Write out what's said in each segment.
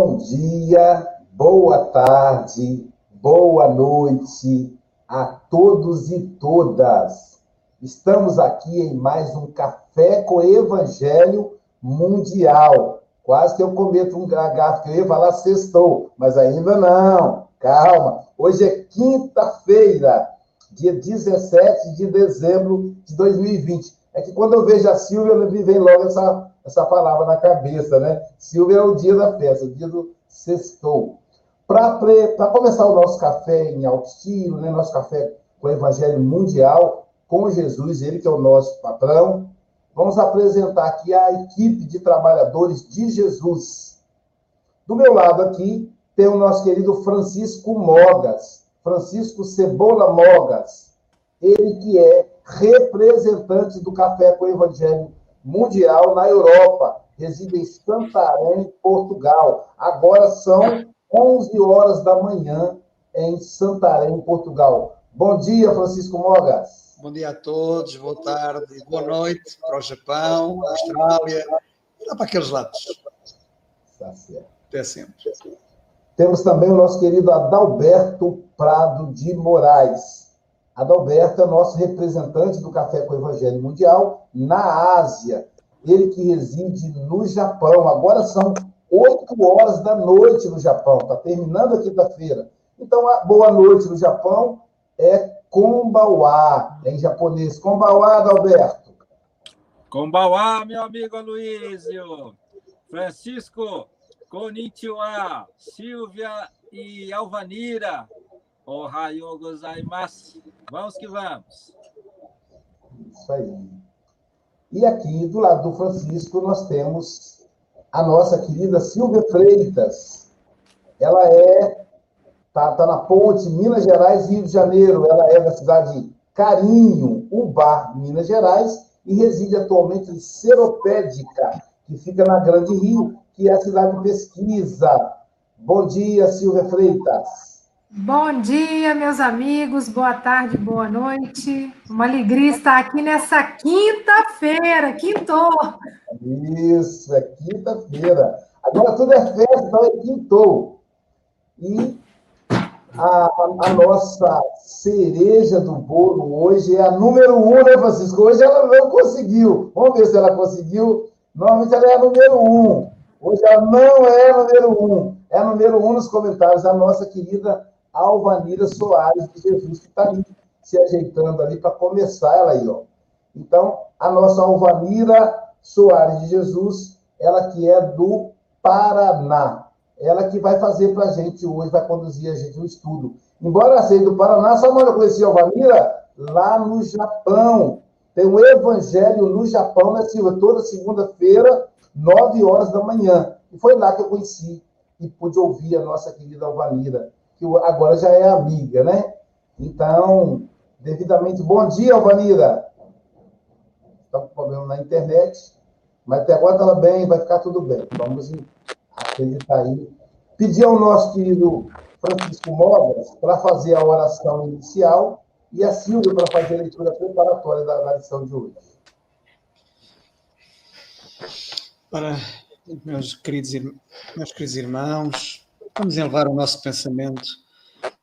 Bom dia, boa tarde, boa noite a todos e todas. Estamos aqui em mais um Café com Evangelho Mundial. Quase que eu cometo um gafo, que eu ia falar sextou, mas ainda não. Calma. Hoje é quinta-feira, dia 17 de dezembro de 2020. É que quando eu vejo a Silvia, me vem logo essa, essa palavra na cabeça, né? Silvia é o dia da festa, o dia do sextou. Para começar o nosso café em alto estilo, né? nosso café com o Evangelho Mundial, com Jesus, ele que é o nosso patrão, vamos apresentar aqui a equipe de trabalhadores de Jesus. Do meu lado aqui tem o nosso querido Francisco Mogas, Francisco Cebola Mogas, ele que é representante do Café com o Evangelho Mundial na Europa, reside em Santarém, Portugal. Agora são 11 horas da manhã em Santarém, Portugal. Bom dia, Francisco Mogas. Bom dia a todos, boa tarde, boa noite para o Japão, Austrália, e lá para aqueles lados. Está certo. Até sempre. Temos também o nosso querido Adalberto Prado de Moraes. Adalberto é nosso representante do Café com o Evangelho Mundial na Ásia. Ele que reside no Japão. Agora são 8 horas da noite no Japão. Está terminando a quinta-feira. Então, boa noite no Japão é Kombawa, em japonês. Kombawa, Adalberto. Kombawa, meu amigo Aloysio. Francisco, Konnichiwa, Silvia e Alvanira. Ohayou gozaimasu. Vamos que vamos. Isso aí. E aqui, do lado do Francisco, nós temos a nossa querida Silvia Freitas. Ela é tá, tá na ponte Minas Gerais, Rio de Janeiro. Ela é da cidade Carinho, Ubá, Minas Gerais, e reside atualmente em Seropédica, que fica na Grande Rio, que é a cidade de pesquisa. Bom dia, Silvia Freitas. Bom dia, meus amigos, boa tarde, boa noite. Uma alegria estar aqui nessa quinta-feira, quintou. Isso, é quinta-feira. Agora tudo é festa, então é quintou. E a, a, nossa cereja do bolo hoje é a número um, né, Francisco? Hoje ela não conseguiu. Vamos ver se ela conseguiu. Normalmente ela é a número um. Hoje ela não é a número um. É a número um nos comentários, a nossa querida Alvanira Soares de Jesus, que está ali se ajeitando ali para começar ela aí, ó. Então, a nossa Alvanira Soares de Jesus, ela que é do Paraná. Ela que vai fazer para a gente hoje, vai conduzir a gente no estudo. Embora seja do Paraná, sabe onde eu conheci a Alvanira? Lá no Japão. Tem um evangelho no Japão, né, Silva? Toda segunda-feira, nove horas da manhã. E foi lá que eu conheci e pude ouvir a nossa querida Alvanira que agora já é amiga, né? Então, devidamente. Bom dia, Alvanira. Está com problema na internet, mas até agora estava bem, vai ficar tudo bem. Vamos acreditar aí. Pedir ao nosso querido Francisco Mogas para fazer a oração inicial e a Silvia para fazer a leitura preparatória da, da lição de hoje. Para meus queridos, meus queridos irmãos, Vamos elevar o nosso pensamento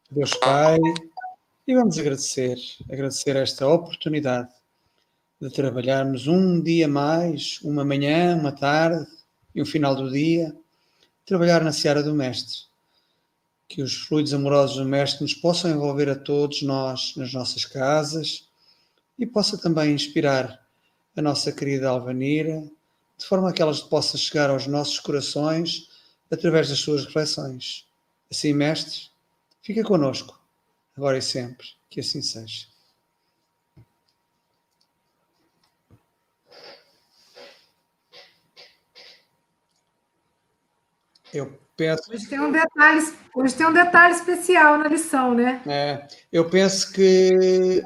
Deus Pai e vamos agradecer, agradecer esta oportunidade de trabalharmos um dia mais, uma manhã, uma tarde e um final do dia, trabalhar na seara do Mestre. Que os fluidos amorosos do Mestre nos possam envolver a todos nós nas nossas casas e possa também inspirar a nossa querida Alvanira, de forma que ela possa chegar aos nossos corações através das suas reflexões. Assim, mestre, fica conosco, agora e sempre, que assim seja. Eu penso. Hoje tem um detalhe, hoje tem um detalhe especial na lição, né? É, eu penso que,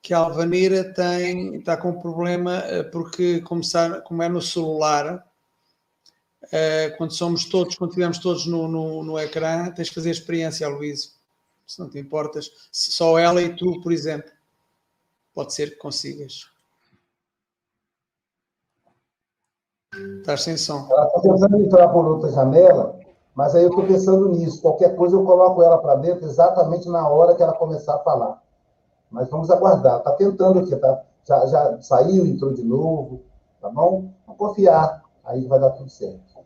que a Alvanira tem, está com um problema eh, porque, como, sabe, como é no celular, uh, quando somos todos, quando estivermos todos no, no, no ecrã, tens de fazer a experiência, Luís. Se não te importas, só ela e tu, por exemplo. Pode ser que consigas. Estás sem som. Ela está tentando entrar por outra janela, Mas aí eu estou pensando nisso. Qualquer coisa eu coloco ela para dentro exatamente na hora que ela começar a falar. Mas vamos aguardar. Está tentando aqui, tá? Já, já saiu, entrou de novo, tá bom? Confiar. Aí vai dar tudo certo.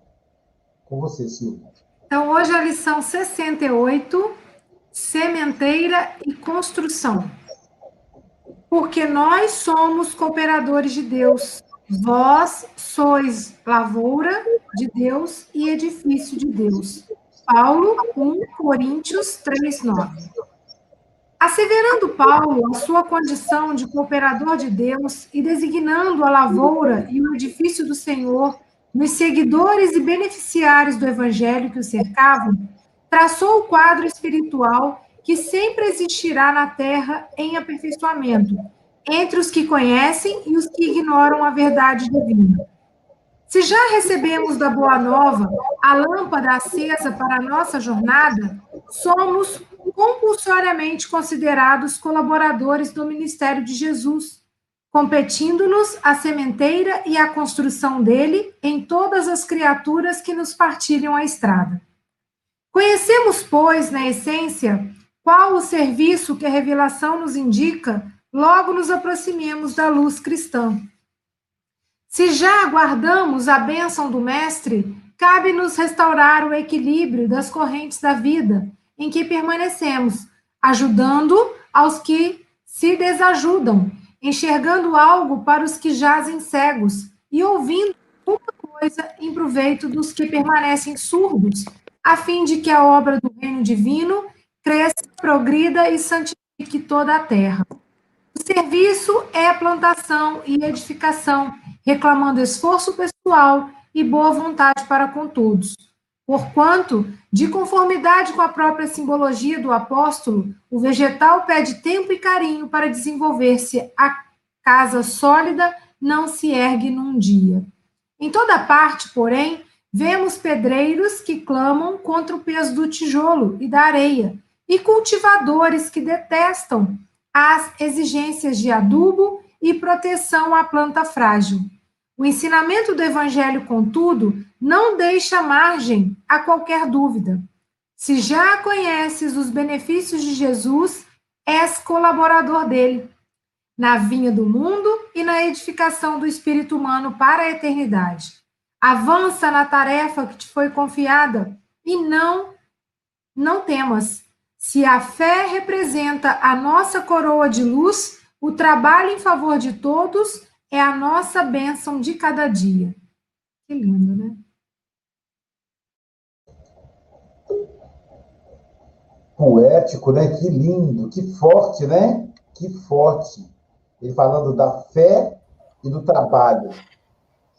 Com você, Silvia. Então, hoje a lição 68, sementeira e construção. Porque nós somos cooperadores de Deus. Vós sois lavoura de Deus e edifício de Deus. Paulo 1 Coríntios 3, 9. Asseverando Paulo a sua condição de cooperador de Deus e designando a lavoura e o edifício do Senhor nos seguidores e beneficiários do evangelho que o cercavam, traçou o quadro espiritual que sempre existirá na terra em aperfeiçoamento, entre os que conhecem e os que ignoram a verdade divina. Se já recebemos da Boa Nova a lâmpada acesa para a nossa jornada, somos compulsoriamente considerados colaboradores do ministério de Jesus competindo-nos a sementeira e a construção dele em todas as criaturas que nos partilham a estrada. Conhecemos, pois, na essência, qual o serviço que a revelação nos indica, logo nos aproximemos da luz cristã. Se já aguardamos a bênção do Mestre, cabe-nos restaurar o equilíbrio das correntes da vida em que permanecemos, ajudando aos que se desajudam enxergando algo para os que jazem cegos e ouvindo uma coisa em proveito dos que permanecem surdos, a fim de que a obra do reino divino cresça, progrida e santifique toda a terra. O serviço é plantação e edificação, reclamando esforço pessoal e boa vontade para com todos. Porquanto, de conformidade com a própria simbologia do apóstolo, o vegetal pede tempo e carinho para desenvolver-se. A casa sólida não se ergue num dia. Em toda parte, porém, vemos pedreiros que clamam contra o peso do tijolo e da areia, e cultivadores que detestam as exigências de adubo e proteção à planta frágil. O ensinamento do Evangelho, contudo, não deixa margem a qualquer dúvida. Se já conheces os benefícios de Jesus, és colaborador dele, na vinha do mundo e na edificação do espírito humano para a eternidade. Avança na tarefa que te foi confiada e não não temas. Se a fé representa a nossa coroa de luz, o trabalho em favor de todos é a nossa bênção de cada dia. Que lindo, né? Poético, né? Que lindo, que forte, né? Que forte. Ele falando da fé e do trabalho.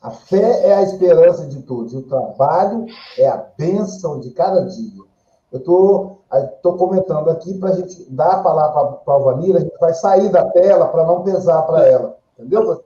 A fé é a esperança de todos, e o trabalho é a bênção de cada dia. Eu estou comentando aqui para a gente dar a palavra para a Alvanira, a gente vai sair da tela para não pesar para ela. Entendeu?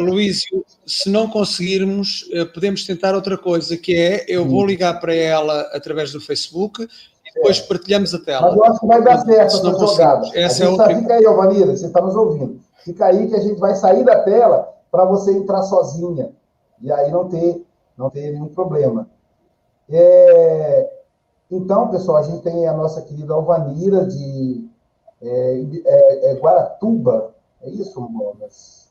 Luísio, se não conseguirmos, eh, podemos tentar outra coisa, que é, eu vou ligar para ela através do Facebook e depois é. partilhamos a tela. Mas eu acho que vai dar certo essa jogada. Essa é outra... Tá, fica aí, Vanira, você está nos ouvindo. Fica aí que a gente vai sair da tela para você entrar sozinha. E aí não ter, não ter nenhum problema. É... Então, pessoal, a gente tem a nossa querida Alvanira de é, é, é Guaratuba. É isso, Monas?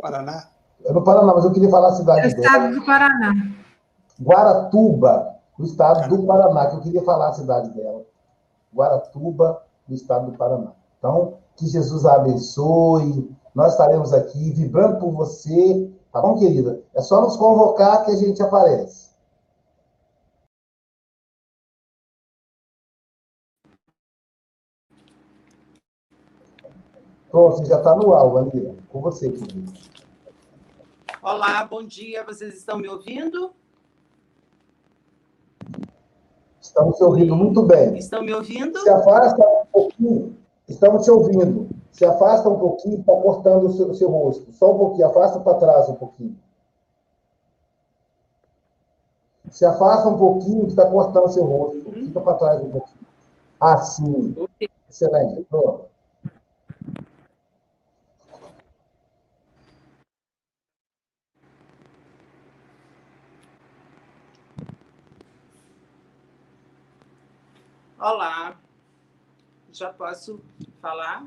Paraná? É no Paraná, mas eu queria falar a cidade é o estado do Paraná. Guaratuba, no estado do Paraná, que eu queria falar a cidade dela. Guaratuba, no estado do Paraná. Então, que Jesus a abençoe. Nós estaremos aqui vibrando por você, tá bom, querida? É só nos convocar que a gente aparece. Pronto, você já está no ar, Vanira. Com você, querido. Olá, bom dia. Vocês estão me ouvindo? Estamos te ouvindo muito bem. Estão me ouvindo? Se afasta um pouquinho. Estamos te ouvindo. Se afasta um pouquinho, está cortando o seu, o seu rosto. Só um pouquinho, afasta para trás um pouquinho. Se afasta um pouquinho, que está cortando o seu rosto. Uhum. Fica para trás um pouquinho. Assim. Okay. Excelente. Pronto. Olá, já posso falar?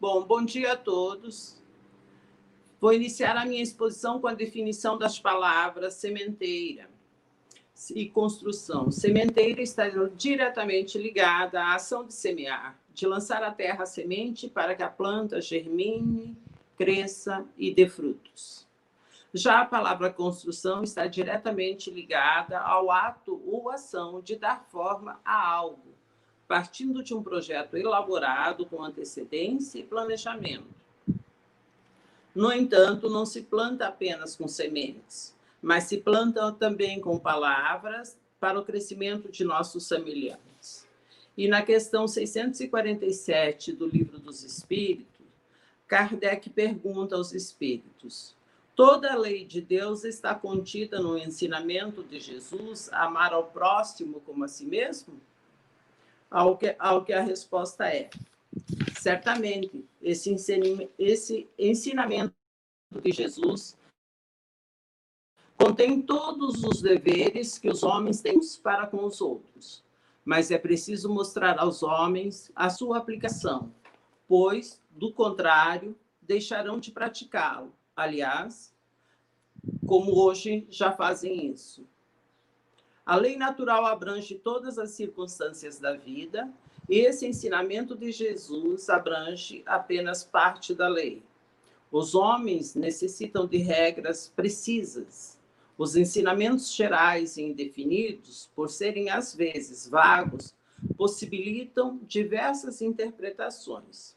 Bom, bom dia a todos. Vou iniciar a minha exposição com a definição das palavras sementeira e construção. Sementeira está diretamente ligada à ação de semear, de lançar à terra a semente para que a planta germine, cresça e dê frutos. Já a palavra construção está diretamente ligada ao ato ou ação de dar forma a algo, partindo de um projeto elaborado com antecedência e planejamento. No entanto, não se planta apenas com sementes, mas se planta também com palavras para o crescimento de nossos semelhantes. E na questão 647 do Livro dos Espíritos, Kardec pergunta aos espíritos: toda a lei de Deus está contida no ensinamento de Jesus, amar ao próximo como a si mesmo? Ao que, ao que a resposta é: certamente, esse, esse ensinamento de Jesus contém todos os deveres que os homens têm para com os outros, mas é preciso mostrar aos homens a sua aplicação, pois, do contrário, deixarão de praticá-lo. Aliás, como hoje já fazem isso. A lei natural abrange todas as circunstâncias da vida, e esse ensinamento de Jesus abrange apenas parte da lei. Os homens necessitam de regras precisas, os ensinamentos gerais e indefinidos, por serem às vezes vagos, possibilitam diversas interpretações.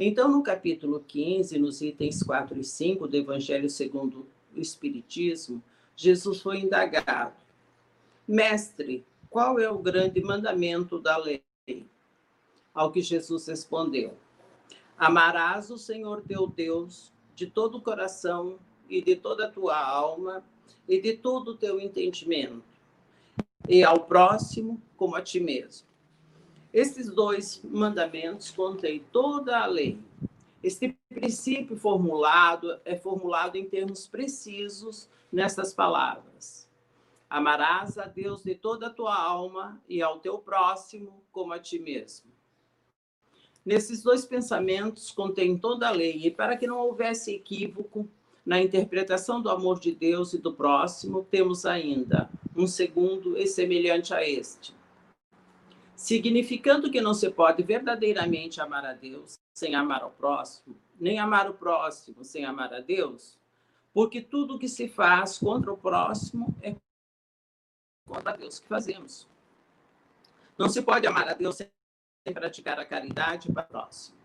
Então, no capítulo 15, nos itens 4 e 5 do Evangelho segundo o Espiritismo, Jesus foi indagado: Mestre, qual é o grande mandamento da lei? Ao que Jesus respondeu: Amarás o Senhor teu Deus de todo o coração e de toda a tua alma e de todo o teu entendimento, e ao próximo como a ti mesmo. Esses dois mandamentos contêm toda a lei. Este princípio formulado é formulado em termos precisos nessas palavras. Amarás a Deus de toda a tua alma e ao teu próximo como a ti mesmo. Nesses dois pensamentos contém toda a lei, e para que não houvesse equívoco, na interpretação do amor de Deus e do próximo, temos ainda um segundo e semelhante a este. Significando que não se pode verdadeiramente amar a Deus sem amar ao próximo, nem amar o próximo sem amar a Deus, porque tudo que se faz contra o próximo é contra Deus que fazemos. Não se pode amar a Deus sem praticar a caridade para o próximo.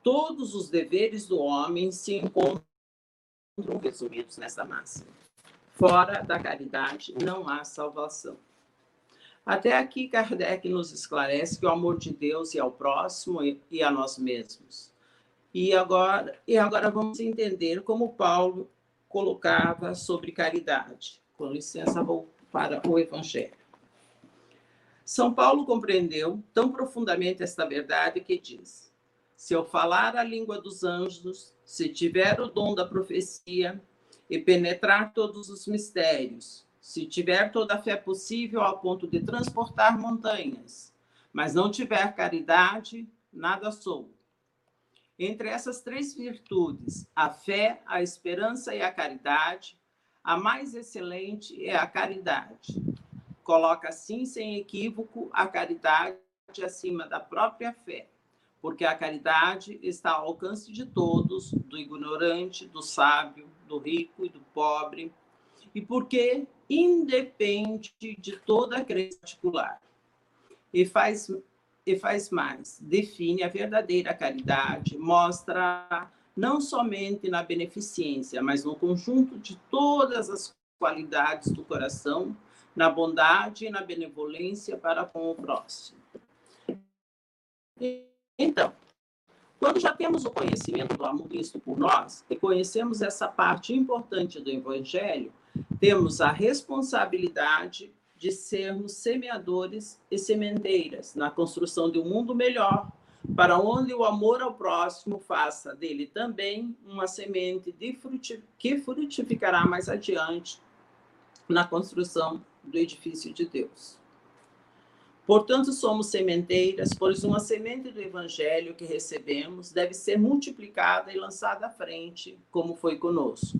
Todos os deveres do homem se encontram resumidos nessa máxima. Fora da caridade não há salvação. Até aqui, Kardec nos esclarece que o amor de Deus é ao próximo e a nós mesmos. E agora, e agora vamos entender como Paulo colocava sobre caridade. Com licença, vou para o Evangelho. São Paulo compreendeu tão profundamente esta verdade que diz: se eu falar a língua dos anjos, se tiver o dom da profecia e penetrar todos os mistérios, se tiver toda a fé possível ao ponto de transportar montanhas, mas não tiver caridade, nada sou. Entre essas três virtudes, a fé, a esperança e a caridade, a mais excelente é a caridade. Coloca assim, sem equívoco, a caridade acima da própria fé porque a caridade está ao alcance de todos, do ignorante, do sábio, do rico e do pobre, e porque independe de toda crença particular. E faz, e faz mais, define a verdadeira caridade, mostra não somente na beneficência, mas no conjunto de todas as qualidades do coração, na bondade e na benevolência para com o próximo. Então, quando já temos o conhecimento do amor Cristo por nós e conhecemos essa parte importante do Evangelho, temos a responsabilidade de sermos semeadores e sementeiras na construção de um mundo melhor, para onde o amor ao próximo faça dele também uma semente fruti que frutificará mais adiante na construção do edifício de Deus. Portanto, somos sementeiras, pois uma semente do evangelho que recebemos deve ser multiplicada e lançada à frente, como foi conosco.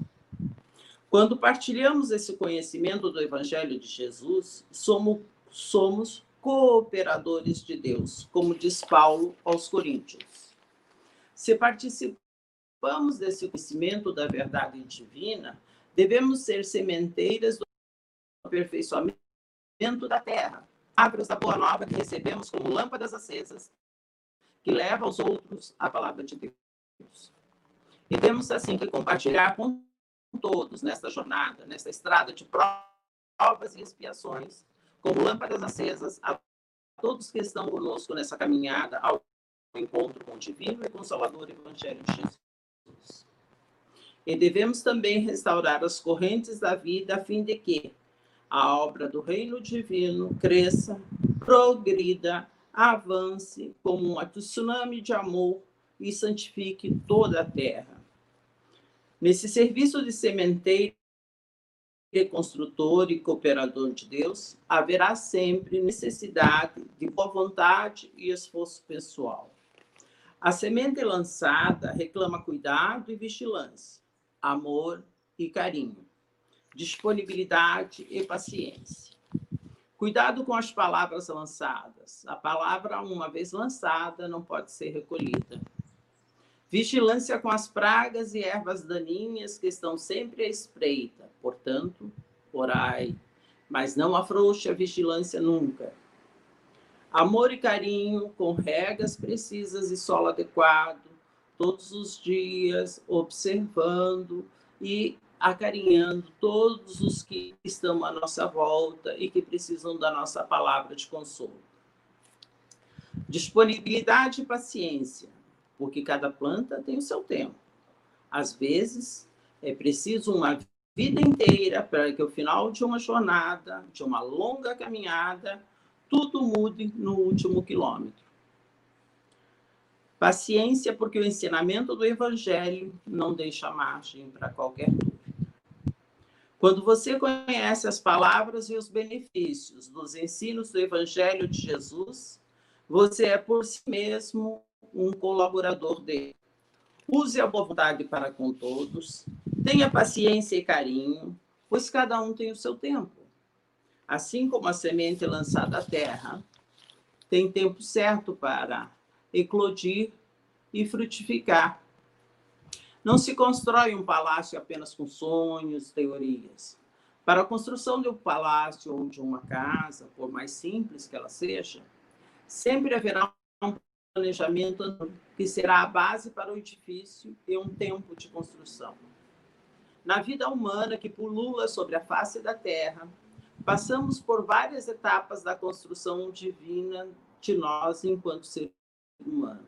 Quando partilhamos esse conhecimento do evangelho de Jesus, somos, somos cooperadores de Deus, como diz Paulo aos Coríntios. Se participamos desse conhecimento da verdade divina, devemos ser sementeiras do aperfeiçoamento da terra, árvores da boa nova que recebemos como lâmpadas acesas, que levam os outros à palavra de Deus. E temos, assim, que compartilhar com todos nesta jornada, nesta estrada de provas e expiações, como lâmpadas acesas a todos que estão conosco nessa caminhada ao encontro com o divino e consolador Evangelho de Jesus. E devemos também restaurar as correntes da vida a fim de que, a obra do reino divino cresça, progrida, avance como um tsunami de amor e santifique toda a terra. Nesse serviço de sementeiro, construtor e cooperador de Deus, haverá sempre necessidade de boa vontade e esforço pessoal. A semente lançada reclama cuidado e vigilância, amor e carinho disponibilidade e paciência. Cuidado com as palavras lançadas. A palavra, uma vez lançada, não pode ser recolhida. Vigilância com as pragas e ervas daninhas que estão sempre à espreita. Portanto, orai, mas não afrouxe a vigilância nunca. Amor e carinho com regas precisas e solo adequado, todos os dias, observando e acarinhando todos os que estão à nossa volta e que precisam da nossa palavra de consolo. Disponibilidade e paciência, porque cada planta tem o seu tempo. Às vezes, é preciso uma vida inteira para que, ao final de uma jornada, de uma longa caminhada, tudo mude no último quilômetro. Paciência, porque o ensinamento do Evangelho não deixa margem para qualquer dúvida. Quando você conhece as palavras e os benefícios dos ensinos do Evangelho de Jesus, você é por si mesmo um colaborador dele. Use a boa vontade para com todos, tenha paciência e carinho, pois cada um tem o seu tempo. Assim como a semente lançada à terra tem tempo certo para eclodir e frutificar não se constrói um palácio apenas com sonhos, teorias. Para a construção de um palácio ou de uma casa, por mais simples que ela seja, sempre haverá planejamento que será a base para o edifício e um tempo de construção. Na vida humana que pulula sobre a face da terra, passamos por várias etapas da construção divina de nós enquanto ser humano.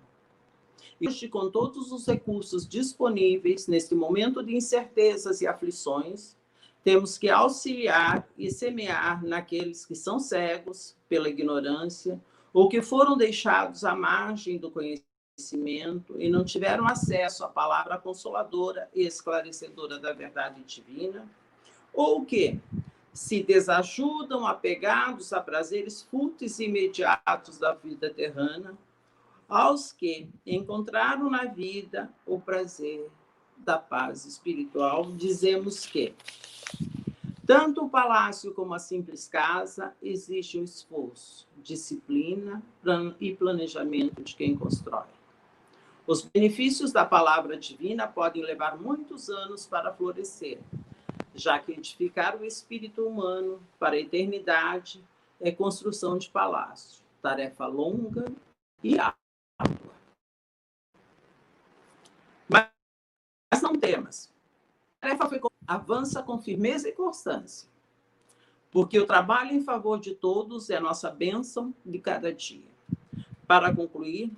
E hoje, com todos os recursos disponíveis neste momento de incertezas e aflições, temos que auxiliar e semear naqueles que são cegos pela ignorância ou que foram deixados à margem do conhecimento e não tiveram acesso à palavra consoladora e esclarecedora da verdade divina, ou que se desajudam apegados a prazeres fúteis e imediatos da vida terrana, aos que encontraram na vida o prazer da paz espiritual, dizemos que tanto o palácio como a simples casa existe um esforço, disciplina e planejamento de quem constrói. Os benefícios da palavra divina podem levar muitos anos para florescer, já que edificar o espírito humano para a eternidade é construção de palácio, tarefa longa e árdua. Mas não temas. A tarefa foi avança com firmeza e constância, porque o trabalho em favor de todos é a nossa bênção de cada dia. Para concluir,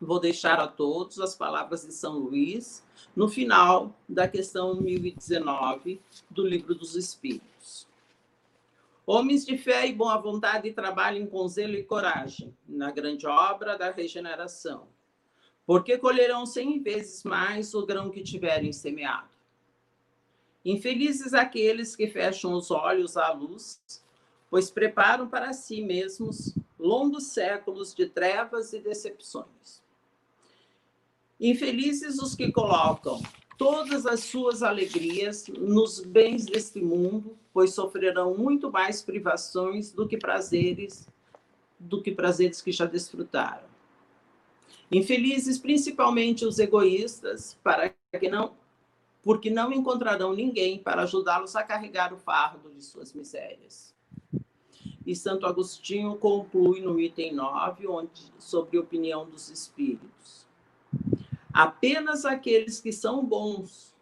vou deixar a todos as palavras de São Luís no final da questão 1019 do Livro dos Espíritos. Homens de fé e boa vontade trabalhem com zelo e coragem na grande obra da regeneração porque colherão cem vezes mais o grão que tiverem semeado. Infelizes aqueles que fecham os olhos à luz, pois preparam para si mesmos longos séculos de trevas e decepções. Infelizes os que colocam todas as suas alegrias nos bens deste mundo, pois sofrerão muito mais privações do que prazeres do que prazeres que já desfrutaram. Infelizes principalmente os egoístas, para que não porque não encontrarão ninguém para ajudá-los a carregar o fardo de suas misérias. E Santo Agostinho conclui no item 9, onde, sobre a opinião dos espíritos. Apenas aqueles que são bons,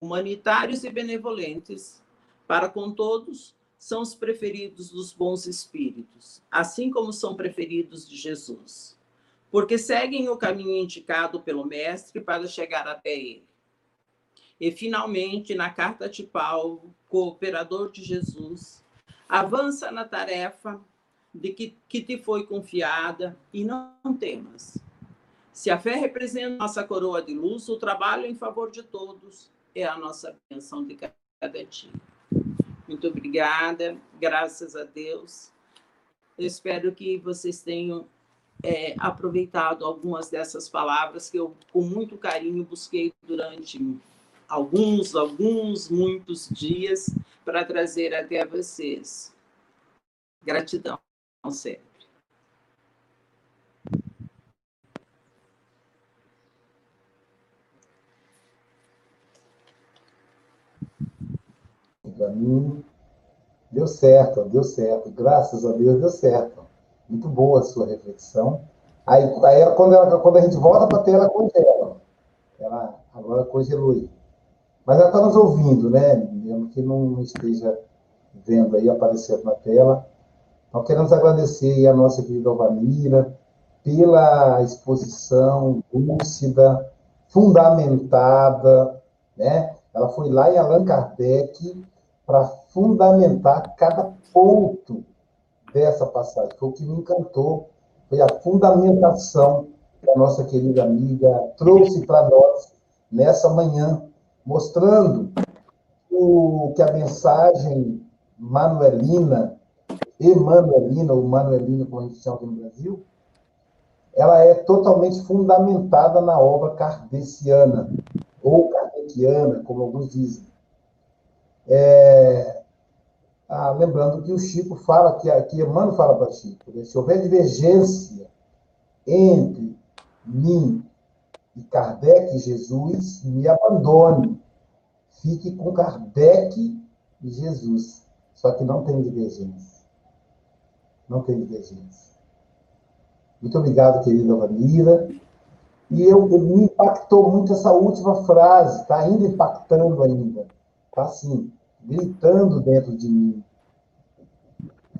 humanitários e benevolentes, para com todos, são os preferidos dos bons espíritos, assim como são preferidos de Jesus, porque seguem o caminho indicado pelo Mestre para chegar até ele. E, finalmente, na carta de Paulo, cooperador de Jesus, avança na tarefa de que, que te foi confiada e não temas. Se a fé representa nossa coroa de luz, o trabalho em favor de todos é a nossa bênção de cada dia. Muito obrigada, graças a Deus. Eu espero que vocês tenham é, aproveitado algumas dessas palavras que eu, com muito carinho, busquei durante alguns, alguns, muitos dias para trazer até vocês. Gratidão sempre. Para mim, deu certo, deu certo. Graças a Deus, deu certo. Muito boa a sua reflexão. Aí, aí quando, ela, quando a gente volta para a tela, congela. Ela agora congelou. Mas ela está nos ouvindo, né? Mesmo que não esteja vendo aí aparecendo na tela. Nós queremos agradecer a nossa querida Alvanira pela exposição lúcida, fundamentada, né? Ela foi lá em Allan Kardec para fundamentar cada ponto dessa passagem. Foi o que me encantou, foi a fundamentação que a nossa querida amiga trouxe para nós nessa manhã mostrando o, que a mensagem manuelina, emanuelina, ou manuelina, como a gente chama aqui no Brasil, ela é totalmente fundamentada na obra kardeciana, ou kardeciana, como alguns dizem. É, ah, lembrando que o Chico fala, que, que Emmanuel fala para Chico, né? se houver divergência entre mim e Kardec Jesus, me abandone. Fique com Kardec e Jesus. Só que não tem divergência. Não tem divergência. Muito obrigado, querida Vanira. E eu, me impactou muito essa última frase, está ainda impactando ainda. Está assim, gritando dentro de mim.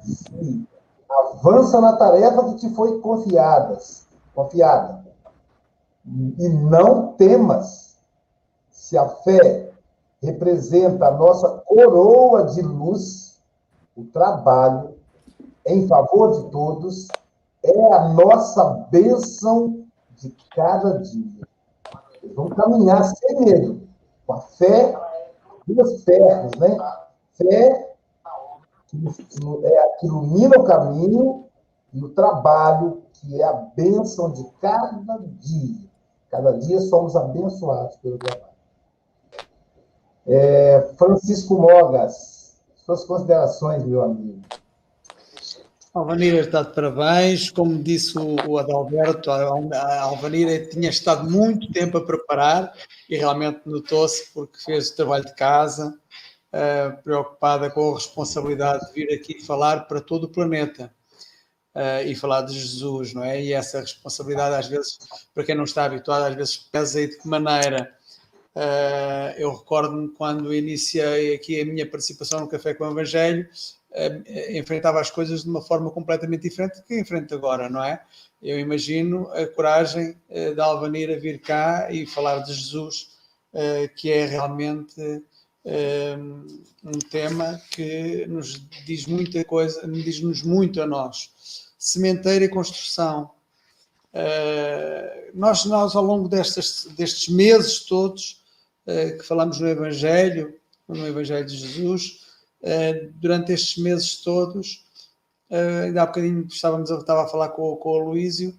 Sim. Avança na tarefa que te foi confiadas, confiada e não temas. Se a fé representa a nossa coroa de luz, o trabalho em favor de todos é a nossa bênção de cada dia. Vamos caminhar sem medo, com a fé, duas pernas, né? Fé é que ilumina o caminho e o trabalho que é a bênção de cada dia. Cada dia somos abençoados pelo trabalho. É, Francisco Mogas, suas considerações, meu amigo. Alvanira está de parabéns. Como disse o Adalberto, a Alvanira tinha estado muito tempo a preparar e realmente notou-se porque fez o trabalho de casa, uh, preocupada com a responsabilidade de vir aqui falar para todo o planeta uh, e falar de Jesus, não é? E essa responsabilidade, às vezes, para quem não está habituado, às vezes pesa e de que maneira. Uh, eu recordo-me quando iniciei aqui a minha participação no Café com o Evangelho, uh, enfrentava as coisas de uma forma completamente diferente do que enfrento agora, não é? Eu imagino a coragem uh, da Alvanira vir cá e falar de Jesus, que é realmente um tema que nos diz muita coisa, diz-nos muito a nós sementeira e construção. Uh, nós, nós, ao longo destes, destes meses todos uh, que falamos no Evangelho, no Evangelho de Jesus. Uh, durante estes meses todos, ainda há bocadinho estávamos, estava a falar com, com o Luísio,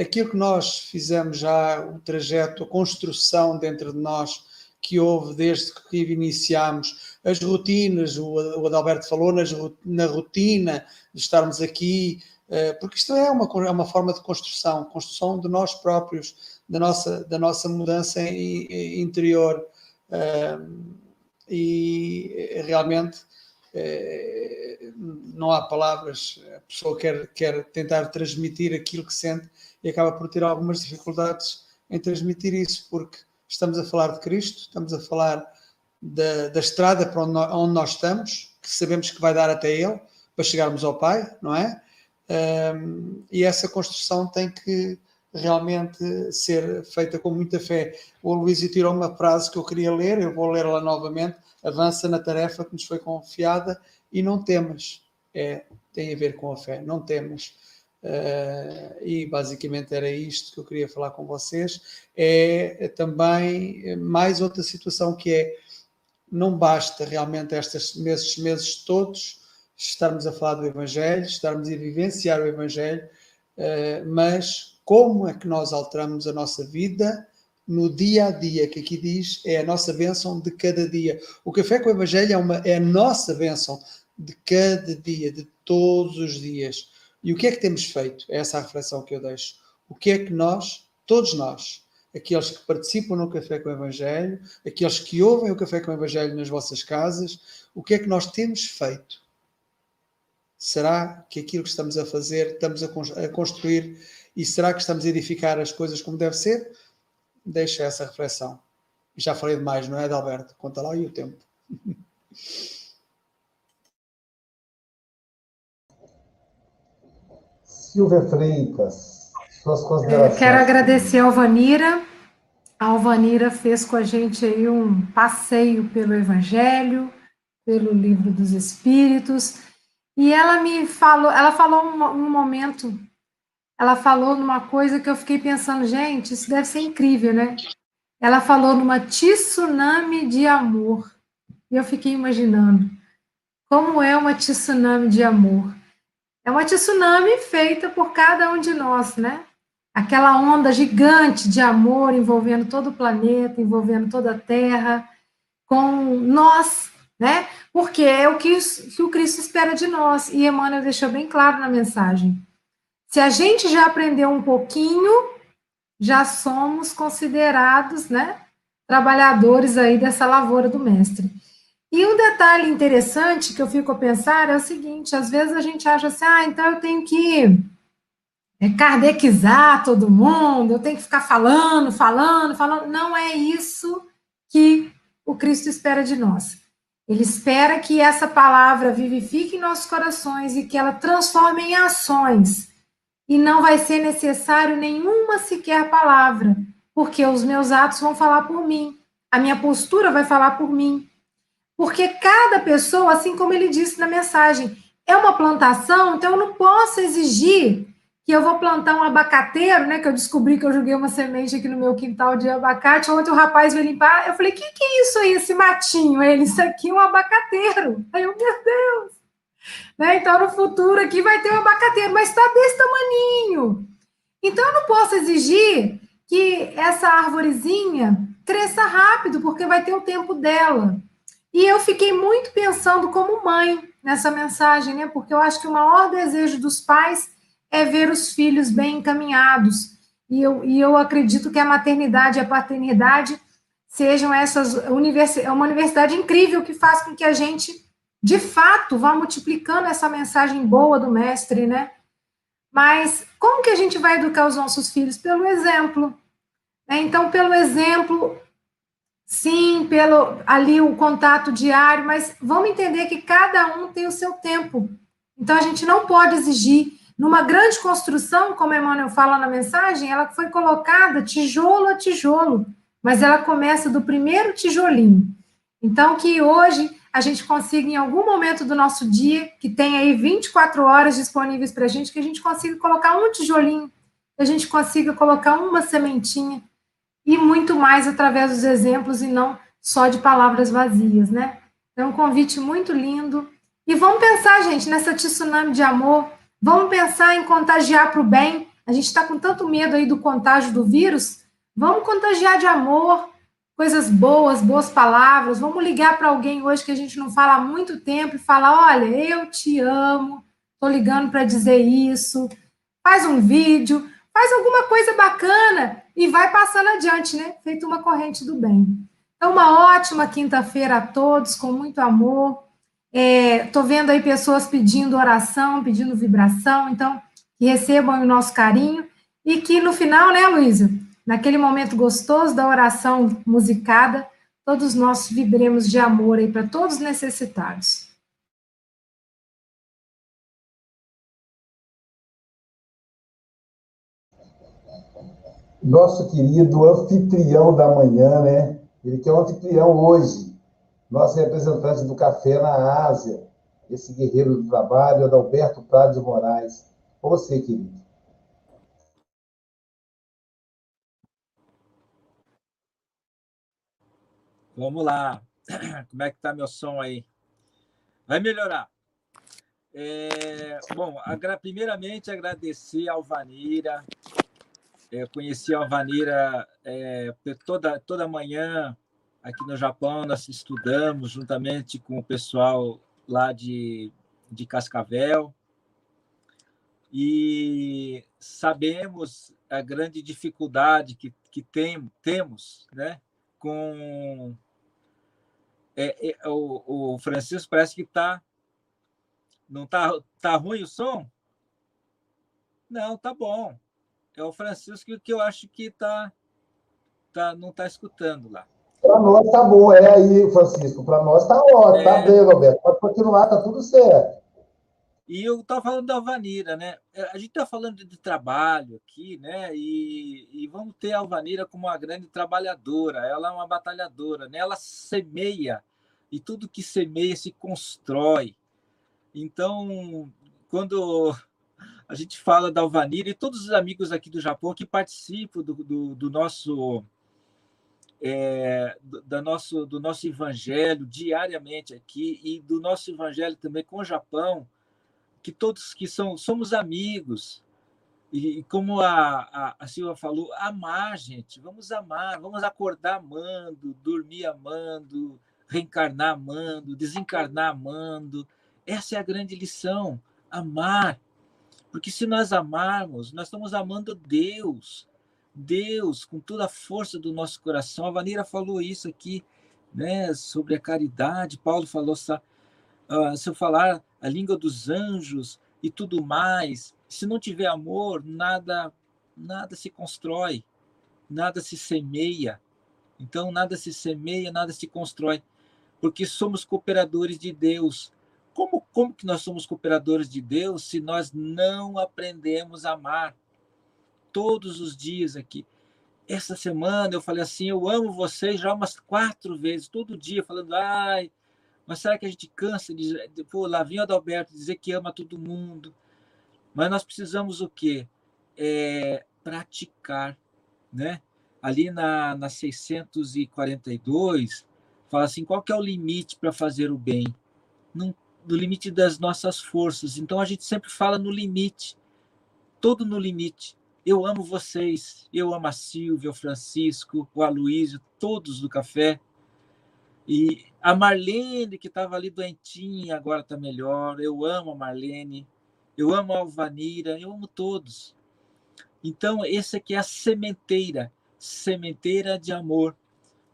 aquilo que nós fizemos já, o trajeto, a construção dentro de nós, que houve desde que iniciámos, as rotinas, o, Adalberto falou nas, na rotina de estarmos aqui, porque isto é uma, é uma forma de construção, construção de nós próprios, da nossa, da nossa mudança interior. E realmente não há palavras, a pessoa quer, quer tentar transmitir aquilo que sente e acaba por ter algumas dificuldades em transmitir isso, porque estamos a falar de Cristo, estamos a falar da, da estrada para onde nós, onde nós, estamos, que sabemos que vai dar até Ele, para chegarmos ao Pai, não é? Um, e essa construção tem que realmente ser feita com muita fé. O Luísio tirou uma frase que eu queria ler, eu vou ler la novamente. Avança na tarefa que nos foi confiada e não temas. É, tem a ver com a fé, não temas. Uh, e basicamente era isto que eu queria falar com vocês. É, é também mais outra situação que é não basta realmente estes meses, meses todos estarmos a falar do Evangelho, estarmos a vivenciar o Evangelho, uh, mas como é que nós alteramos a nossa vida no dia a dia, que aqui diz é a nossa bênção de cada dia. O café com o Evangelho é, uma, é a nossa bênção de cada dia, de todos os dias. E o que é que temos feito? É essa a reflexão que eu deixo. O que é que nós, todos nós, aqueles que participam no Café com o Evangelho, aqueles que ouvem o Café com o Evangelho nas vossas casas, o que é que nós temos feito? Será que aquilo que estamos a fazer, estamos a construir e será que estamos a edificar as coisas como deve ser? Deixa essa reflexão. Já falei demais, não é, Adalberto? Conta lá aí o tempo. Silvia Freitas, suas considerações. quero agradecer a Alvanira. A Alvanira fez com a gente aí um passeio pelo Evangelho, pelo Livro dos Espíritos, e ela me falou, ela falou um, um momento ela falou numa coisa que eu fiquei pensando, gente, isso deve ser incrível, né? Ela falou numa tsunami de amor. E eu fiquei imaginando como é uma tsunami de amor. É uma tsunami feita por cada um de nós, né? Aquela onda gigante de amor envolvendo todo o planeta, envolvendo toda a Terra, com nós, né? Porque é o que, o Cristo espera de nós. E Emmanuel deixou bem claro na mensagem se a gente já aprendeu um pouquinho, já somos considerados, né, trabalhadores aí dessa lavoura do mestre. E um detalhe interessante que eu fico a pensar é o seguinte: às vezes a gente acha assim, ah, então eu tenho que é, kardecizar todo mundo, eu tenho que ficar falando, falando, falando. Não é isso que o Cristo espera de nós. Ele espera que essa palavra vivifique em nossos corações e que ela transforme em ações e não vai ser necessário nenhuma sequer palavra, porque os meus atos vão falar por mim, a minha postura vai falar por mim. Porque cada pessoa, assim como ele disse na mensagem, é uma plantação, então eu não posso exigir que eu vou plantar um abacateiro, né? Que eu descobri que eu joguei uma semente aqui no meu quintal de abacate. Ontem o rapaz veio limpar. Eu falei: que, que é isso aí, esse matinho? Ele, isso aqui é um abacateiro. Aí eu, meu Deus. Né? Então, no futuro aqui vai ter um abacateiro, mas está desse tamaninho. Então, eu não posso exigir que essa árvorezinha cresça rápido, porque vai ter o tempo dela. E eu fiquei muito pensando como mãe nessa mensagem, né? Porque eu acho que o maior desejo dos pais é ver os filhos bem encaminhados. E eu, e eu acredito que a maternidade e a paternidade sejam essas universi é uma universidade incrível que faz com que a gente de fato, vá multiplicando essa mensagem boa do mestre, né? Mas como que a gente vai educar os nossos filhos? Pelo exemplo. Né? Então, pelo exemplo, sim, pelo ali o contato diário, mas vamos entender que cada um tem o seu tempo. Então, a gente não pode exigir. Numa grande construção, como Emmanuel fala na mensagem, ela foi colocada tijolo a tijolo, mas ela começa do primeiro tijolinho. Então, que hoje a gente consiga, em algum momento do nosso dia, que tem aí 24 horas disponíveis para a gente, que a gente consiga colocar um tijolinho, que a gente consiga colocar uma sementinha, e muito mais através dos exemplos, e não só de palavras vazias, né? É um convite muito lindo. E vamos pensar, gente, nessa tsunami de amor. Vamos pensar em contagiar para o bem. A gente está com tanto medo aí do contágio do vírus. Vamos contagiar de amor, coisas boas, boas palavras. Vamos ligar para alguém hoje que a gente não fala há muito tempo e falar: olha, eu te amo, estou ligando para dizer isso. Faz um vídeo, faz alguma coisa bacana e vai passando adiante, né? Feito uma corrente do bem. Então, uma ótima quinta-feira a todos, com muito amor. Estou é, vendo aí pessoas pedindo oração, pedindo vibração, então que recebam o nosso carinho e que no final, né, Luísa, naquele momento gostoso da oração musicada, todos nós vibremos de amor aí para todos os necessitados. Nosso querido anfitrião da manhã, né? Ele que é o anfitrião hoje, nosso representante do café na Ásia, esse guerreiro do trabalho, Adalberto Prado de Moraes. Você, querido. Vamos lá. Como é que tá meu som aí? Vai melhorar. É, bom, primeiramente agradecer ao Vanira. Eu conheci a Alvanira é, toda, toda manhã aqui no Japão, nós estudamos juntamente com o pessoal lá de, de Cascavel e sabemos a grande dificuldade que, que tem, temos né, com é, é, o, o Francisco parece que está. Não está tá ruim o som? Não, tá bom. É o Francisco que eu acho que tá, tá, não está escutando lá. Para nós tá bom, é aí, Francisco. Para nós tá ótimo, tá é... tá bem, Roberto. Pode continuar, tá tudo certo. E eu estava falando da Alvanira, né? A gente está falando de trabalho aqui, né? E, e, vamos ter a Alvanira como uma grande trabalhadora. Ela é uma batalhadora, né? Ela semeia e tudo que semeia se constrói. Então, quando a gente fala da Alvanira e todos os amigos aqui do Japão que participam do, do, do nosso é, do, nosso, do nosso evangelho diariamente aqui e do nosso evangelho também com o Japão, que todos que são somos amigos. E, e como a, a, a Silva falou, amar, gente, vamos amar, vamos acordar amando, dormir amando, reencarnar amando, desencarnar amando. Essa é a grande lição, amar. Porque se nós amarmos, nós estamos amando Deus. Deus, com toda a força do nosso coração. A Vanira falou isso aqui, né, sobre a caridade. Paulo falou, uh, se eu falar a língua dos anjos e tudo mais, se não tiver amor, nada nada se constrói, nada se semeia. Então, nada se semeia, nada se constrói porque somos cooperadores de Deus. Como, como que nós somos cooperadores de Deus se nós não aprendemos a amar todos os dias aqui? Essa semana eu falei assim, eu amo vocês já umas quatro vezes, todo dia, falando, ai, mas será que a gente cansa de, pô, lá vinha Adalberto dizer que ama todo mundo? Mas nós precisamos o quê? É, praticar, né? Ali na, na 642, Fala assim, qual que é o limite para fazer o bem? No, no limite das nossas forças. Então a gente sempre fala no limite, todo no limite. Eu amo vocês, eu amo a Silvia, o Francisco, o Aloísio, todos do café. E a Marlene, que estava ali doentinha, agora está melhor. Eu amo a Marlene, eu amo a Alvanira, eu amo todos. Então, esse aqui é a sementeira, sementeira de amor,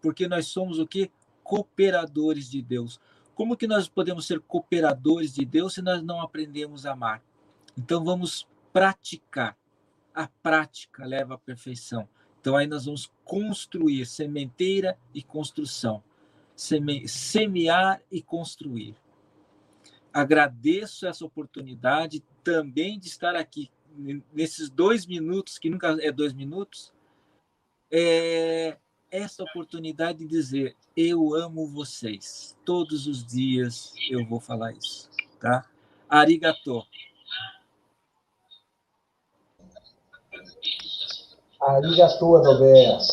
porque nós somos o que? cooperadores de Deus. Como que nós podemos ser cooperadores de Deus se nós não aprendemos a amar? Então vamos praticar. A prática leva à perfeição. Então aí nós vamos construir sementeira e construção. Seme, semear e construir. Agradeço essa oportunidade também de estar aqui nesses dois minutos, que nunca é dois minutos, é, essa oportunidade de dizer: Eu amo vocês. Todos os dias eu vou falar isso. Tá? Arigato. Arigato, Adalberto.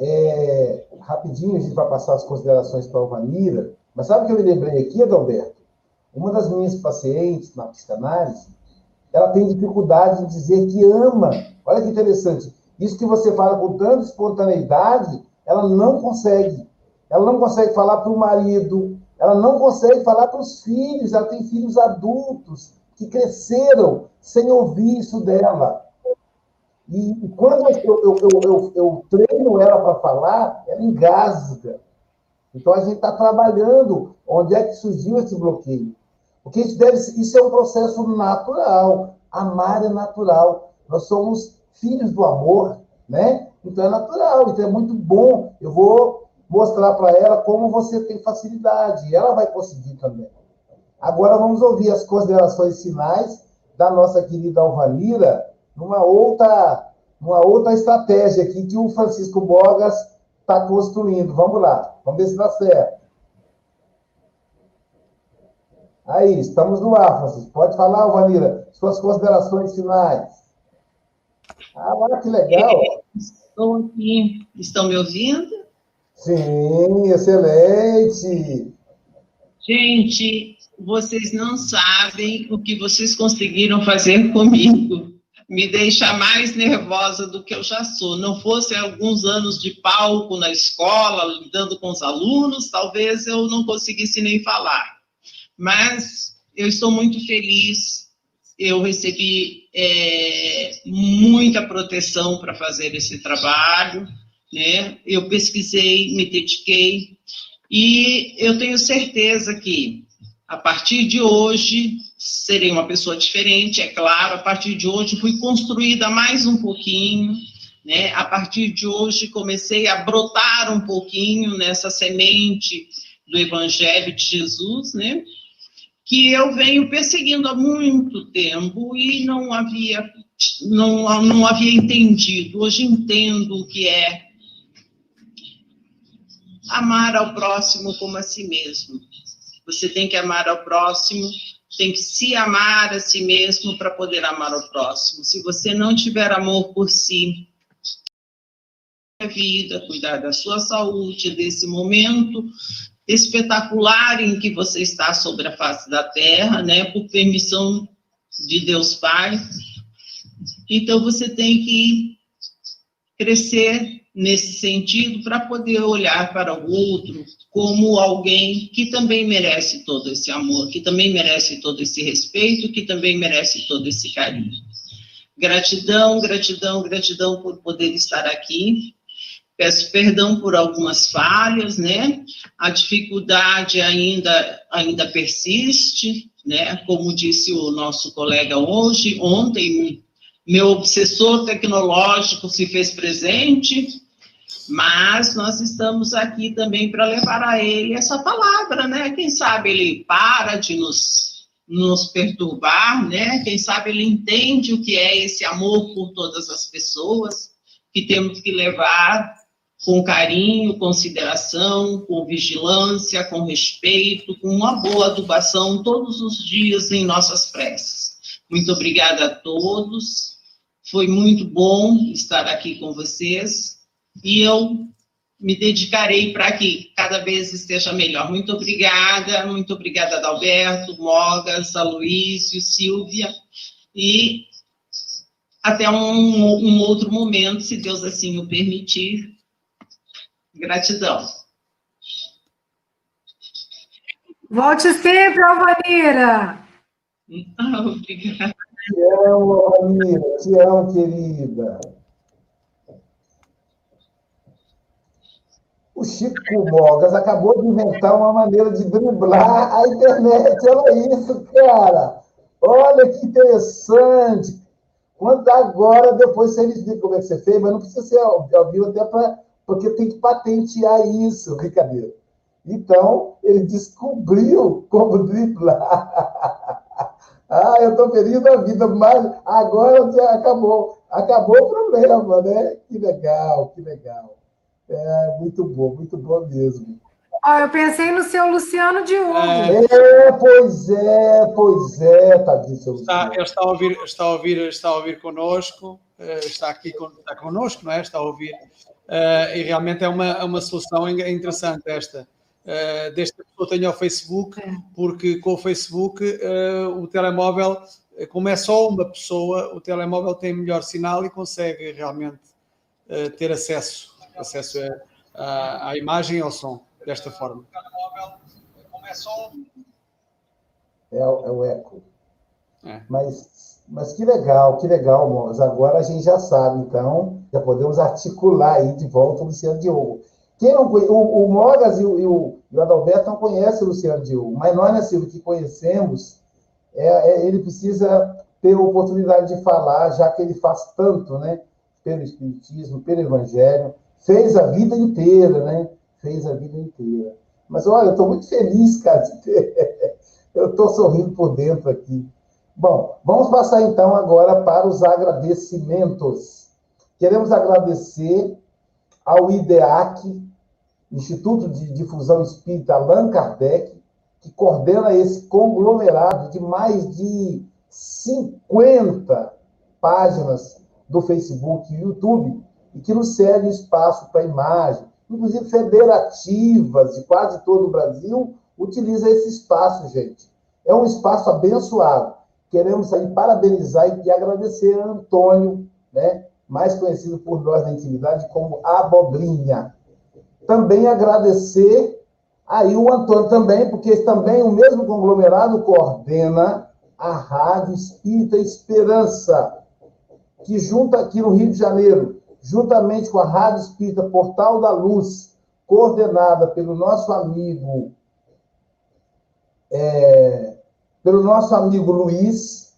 É, rapidinho a gente vai passar as considerações para a Alvanira, mas sabe o que eu me lembrei aqui, Adalberto? Uma das minhas pacientes na psicanálise, ela tem dificuldade em dizer que ama. Olha que interessante. Isso que você fala com tanta espontaneidade, ela não consegue. Ela não consegue falar para o marido, ela não consegue falar para os filhos, ela tem filhos adultos que cresceram sem ouvir isso dela. E, quando eu, eu, eu, eu, treino ela para falar, ela engasga. Então a gente está trabalhando onde é que surgiu esse bloqueio. Porque isso, deve, isso é um processo natural. Amar é natural. Nós somos filhos do amor, né? Então é natural, então é muito bom. Eu vou mostrar para ela como você tem facilidade, e ela vai conseguir também. Agora vamos ouvir as considerações finais da nossa querida Alvanira, numa outra, numa outra estratégia aqui que o Francisco Bogas está construindo. Vamos lá, vamos ver se dá certo. Aí, estamos no ar, Francisco. Pode falar, Alvanira, suas considerações finais. Ah, olha que legal. Estou aqui. Estão me ouvindo? Sim, excelente. Gente, vocês não sabem o que vocês conseguiram fazer comigo. Me deixa mais nervosa do que eu já sou. Não fosse alguns anos de palco na escola, lidando com os alunos, talvez eu não conseguisse nem falar. Mas eu estou muito feliz. Eu recebi é, muita proteção para fazer esse trabalho né? Eu pesquisei, me dediquei e eu tenho certeza que a partir de hoje serei uma pessoa diferente, é claro. A partir de hoje fui construída mais um pouquinho, né? A partir de hoje comecei a brotar um pouquinho nessa semente do Evangelho de Jesus, né? Que eu venho perseguindo há muito tempo e não havia não, não havia entendido. Hoje entendo o que é amar ao próximo como a si mesmo. Você tem que amar ao próximo, tem que se amar a si mesmo para poder amar ao próximo. Se você não tiver amor por si, vida, cuidar da sua saúde, desse momento espetacular em que você está sobre a face da terra, né, por permissão de Deus Pai. Então você tem que crescer nesse sentido para poder olhar para o outro como alguém que também merece todo esse amor, que também merece todo esse respeito, que também merece todo esse carinho. Gratidão, gratidão, gratidão por poder estar aqui. Peço perdão por algumas falhas, né? A dificuldade ainda ainda persiste, né? Como disse o nosso colega hoje, ontem meu obsessor tecnológico se fez presente, mas nós estamos aqui também para levar a ele essa palavra, né? Quem sabe ele para de nos, nos perturbar, né? Quem sabe ele entende o que é esse amor por todas as pessoas, que temos que levar com carinho, consideração, com vigilância, com respeito, com uma boa adubação todos os dias em nossas preces. Muito obrigada a todos. Foi muito bom estar aqui com vocês e eu me dedicarei para que cada vez esteja melhor. Muito obrigada, muito obrigada, Adalberto, Mogas, Aloysio, Silvia, e até um, um outro momento, se Deus assim o permitir. Gratidão. Volte sempre, Alvanira. Ah, obrigada. Te amo, Alvanira. Te amo, querida. O Chico Mogas acabou de inventar uma maneira de driblar a internet. Olha isso, cara. Olha que interessante. Quando agora, depois você me explica como é que você fez, mas não precisa ser ao vivo, até para. Porque tem que patentear isso, brincadeira. Então, ele descobriu como driblar. ah, eu estou feliz da vida, mas agora já acabou. Acabou o problema, né? Que legal, que legal. É, muito bom, muito bom mesmo. Ó, eu pensei no seu Luciano de Hugo. É, pois é, pois é, tadinho, seu Está, ele está a ouvir, está a ouvir, está a ouvir conosco, eh, está aqui está conosco, não é? Está a ouvir Uh, e realmente é uma, é uma solução interessante esta. Uh, desde que a pessoa tenha o Facebook, porque com o Facebook uh, o telemóvel, como é só uma pessoa, o telemóvel tem melhor sinal e consegue realmente uh, ter acesso, acesso a, a, à imagem e ao som desta forma. O telemóvel, como é só. É, é o eco. É. Mas, mas que legal, que legal, Mogas. Agora a gente já sabe, então, já podemos articular aí de volta o Luciano Diogo. Quem não conhece, o, o Mogas e o, e, o, Adalberto não conhecem o Luciano Diogo, mas nós, né, Silvio, que conhecemos, é, é, ele precisa ter a oportunidade de falar, já que ele faz tanto, né? Pelo Espiritismo, pelo Evangelho, fez a vida inteira, né? Fez a vida inteira. Mas olha, eu estou muito feliz, cara, de ter... eu estou sorrindo por dentro aqui. Bom, vamos passar então agora para os agradecimentos. Queremos agradecer ao IDEAC, Instituto de Difusão Espírita Allan Kardec, que coordena esse conglomerado de mais de 50 páginas do Facebook e YouTube, e que nos cede espaço para imagem, inclusive federativas de quase todo o Brasil utiliza esse espaço, gente. É um espaço abençoado queremos aí parabenizar e agradecer a Antônio, né, mais conhecido por nós na intimidade como Abobrinha. Também agradecer aí o Antônio também, porque também o mesmo conglomerado coordena a Rádio Espírita Esperança, que junta aqui no Rio de Janeiro, juntamente com a Rádio Espírita Portal da Luz, coordenada pelo nosso amigo é, pelo nosso amigo Luiz,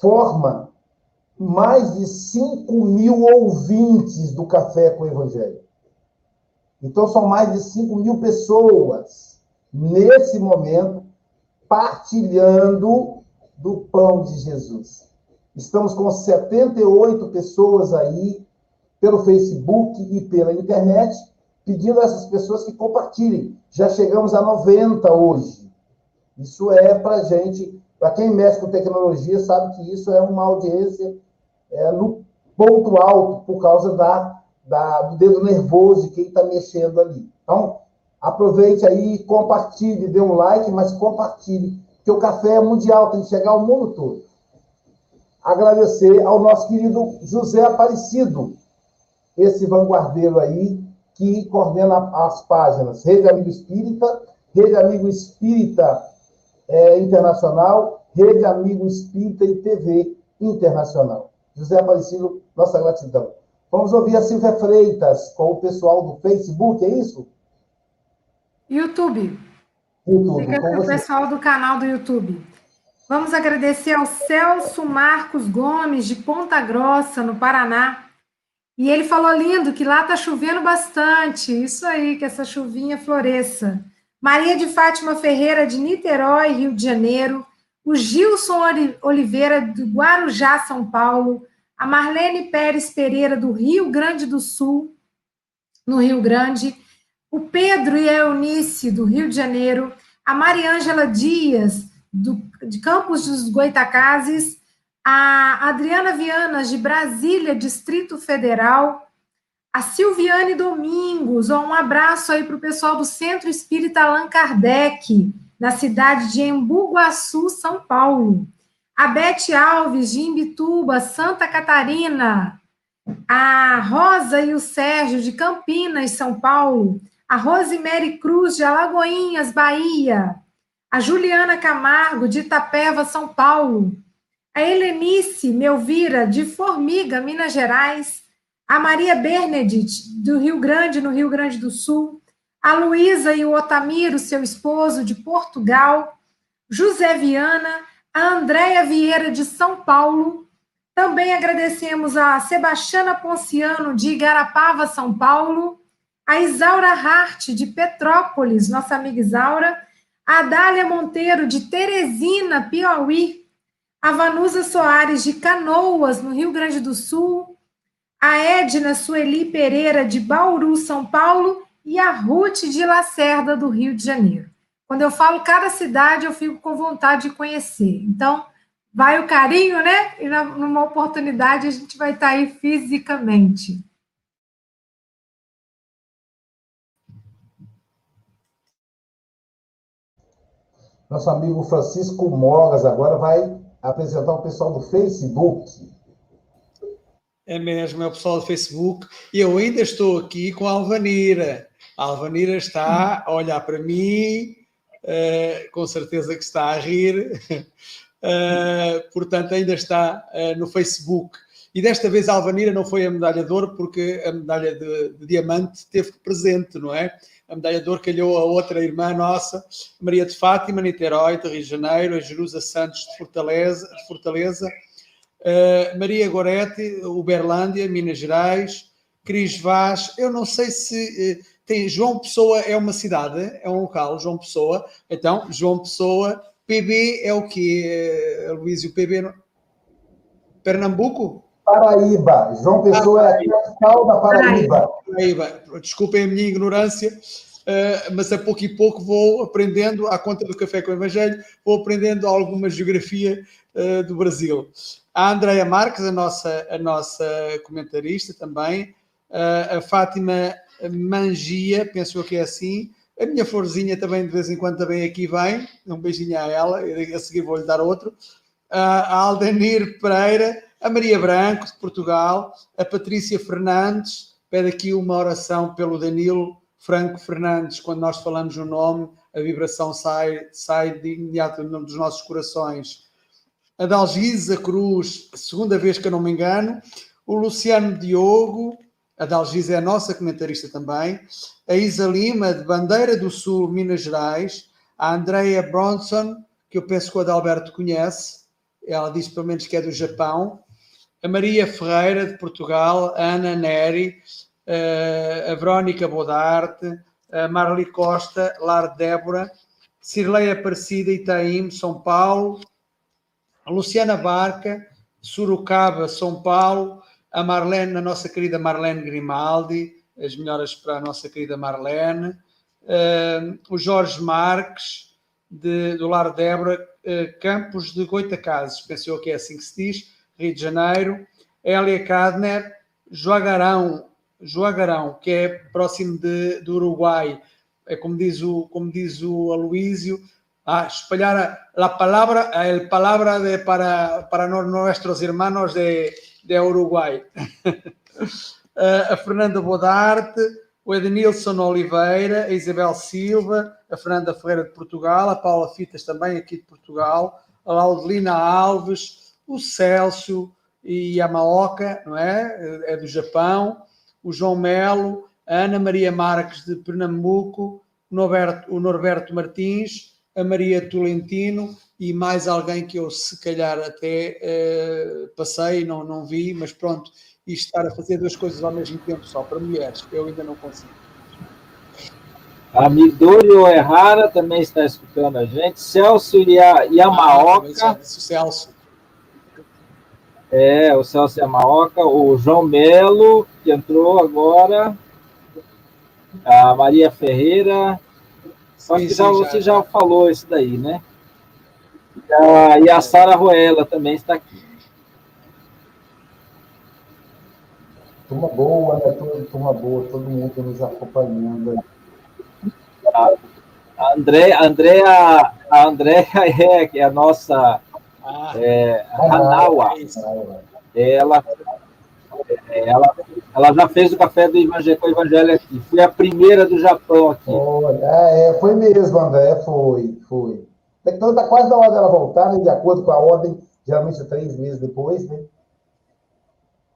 forma mais de 5 mil ouvintes do Café com o Evangelho. Então, são mais de 5 mil pessoas, nesse momento, partilhando do pão de Jesus. Estamos com 78 pessoas aí, pelo Facebook e pela internet, pedindo a essas pessoas que compartilhem. Já chegamos a 90 hoje. Isso é para gente, para quem mexe com tecnologia, sabe que isso é uma audiência é, no ponto alto por causa da, da, do dedo nervoso de quem está mexendo ali. Então, aproveite aí, compartilhe, dê um like, mas compartilhe, porque o café é mundial, tem que chegar ao mundo todo. Agradecer ao nosso querido José Aparecido, esse vanguardeiro aí, que coordena as páginas Rede Amigo Espírita, Rede Amigo Espírita é, Internacional, Rede Amigo Espírita e TV Internacional. José Aparecido, nossa gratidão. Vamos ouvir a Silvia Freitas com o pessoal do Facebook, é isso? YouTube. YouTube. Fica com o pessoal do canal do YouTube. Vamos agradecer ao Celso Marcos Gomes, de Ponta Grossa, no Paraná. E ele falou lindo que lá está chovendo bastante. Isso aí, que essa chuvinha floresça. Maria de Fátima Ferreira, de Niterói, Rio de Janeiro, o Gilson Oliveira, do Guarujá, São Paulo, a Marlene Pérez Pereira, do Rio Grande do Sul, no Rio Grande, o Pedro e a Eunice, do Rio de Janeiro, a Mariângela Dias, do, de Campos dos Goitacazes, a Adriana Vianas, de Brasília, Distrito Federal, a Silviane Domingos, um abraço aí para o pessoal do Centro Espírita Allan Kardec, na cidade de Embu-Guaçu, São Paulo. A Bete Alves, de Imbituba, Santa Catarina. A Rosa e o Sérgio, de Campinas, São Paulo. A Rosemary Cruz, de Alagoinhas, Bahia. A Juliana Camargo, de Itapeva, São Paulo. A Helenice Melvira, de Formiga, Minas Gerais a Maria Bernadette, do Rio Grande, no Rio Grande do Sul, a Luísa e o Otamiro, seu esposo, de Portugal, José Viana, a Andréia Vieira, de São Paulo. Também agradecemos a Sebastiana Ponciano, de Igarapava, São Paulo, a Isaura Hart, de Petrópolis, nossa amiga Isaura, a Dália Monteiro, de Teresina, Piauí, a Vanusa Soares, de Canoas, no Rio Grande do Sul, a Edna Sueli Pereira, de Bauru, São Paulo, e a Ruth de Lacerda, do Rio de Janeiro. Quando eu falo cada cidade, eu fico com vontade de conhecer. Então, vai o carinho, né? E numa oportunidade a gente vai estar aí fisicamente. Nosso amigo Francisco Mogas agora vai apresentar o pessoal do Facebook. É mesmo, é o pessoal do Facebook. E eu ainda estou aqui com a Alvanira, a Alvanira está a olhar para mim, uh, com certeza que está a rir. Uh, portanto, ainda está uh, no Facebook. E desta vez a Alvanira não foi a medalha de ouro, porque a medalha de, de diamante teve presente, não é? A medalha de ouro calhou a outra irmã nossa, Maria de Fátima, Niterói, de Rio de Janeiro, a Jerusa Santos de Fortaleza, de Fortaleza uh, Maria Goretti, Uberlândia, Minas Gerais, Cris Vaz, eu não sei se tem João Pessoa é uma cidade, é um local, João Pessoa, então João Pessoa, PB é o que, uh, Luísio, PB Pernambuco? Paraíba. João Pessoa ah, é a capital da Paraíba. Paraíba. Desculpem a minha ignorância, uh, mas a pouco e pouco vou aprendendo, à conta do Café com o Evangelho, vou aprendendo alguma geografia uh, do Brasil. A Andrea Marques, a nossa, a nossa comentarista também, uh, a Fátima Mangia, penso que é assim, a minha florzinha também de vez em quando também aqui vem, um beijinho a ela, a seguir vou-lhe dar outro. A Aldenir Pereira, a Maria Branco, de Portugal, a Patrícia Fernandes, pede aqui uma oração pelo Danilo Franco Fernandes, quando nós falamos o nome, a vibração sai, sai de imediato dos nossos corações. A Dalgisa Cruz, segunda vez que eu não me engano, o Luciano Diogo, a Dalgisa é a nossa comentarista também, a Isa Lima, de Bandeira do Sul, Minas Gerais, a Andrea Bronson, que eu penso que o Adalberto conhece, ela diz pelo menos que é do Japão, a Maria Ferreira, de Portugal, a Ana Neri, a Verónica Bodarte, a Marli Costa, Lar Débora, Cirleia Aparecida, Itaim, São Paulo, a Luciana Barca, Sorocaba, São Paulo, a Marlene, a nossa querida Marlene Grimaldi, as melhoras para a nossa querida Marlene, uh, o Jorge Marques, de, do Lar Débora, uh, Campos de Goitacazes, pensou que é assim que se diz, Rio de Janeiro, Elia Kadner, Joagarão, Joagarão, que é próximo de, do Uruguai, é como diz o, como diz o Aloísio, a espalhar a, a palavra, a palavra de, para, para nossos irmãos de, de Uruguai. a Fernanda Bodarte, o Edenilson Oliveira, a Isabel Silva, a Fernanda Ferreira de Portugal, a Paula Fitas também aqui de Portugal, a Laudelina Alves, o Celso e a Maoca, não é? É do Japão, o João Melo, a Ana Maria Marques de Pernambuco, o Norberto, o Norberto Martins, a Maria Tolentino e mais alguém que eu se calhar até uh, passei, não, não vi, mas pronto, e estar a fazer duas coisas ao mesmo tempo só para mulheres, eu ainda não consigo. A Midori Errara também está escutando a gente. Celso e a Yamaoka. Ah, Celso. É, o Celso Yamaoka, o João Melo, que entrou agora, a Maria Ferreira, só que já, você já falou isso daí, né? E a, e a Sara Roela também está aqui. Turma boa, né? Turma boa, todo mundo nos acompanhando aí. A André, André, a André é, é a nossa ah, é, Hanawa. Ela, ela, ela já fez o café do evangelho, com o evangelho aqui. Foi a primeira do Japão aqui. é, foi mesmo, André, foi, foi. Então está quase na hora dela voltar, né, de acordo com a ordem, geralmente é três meses depois, né?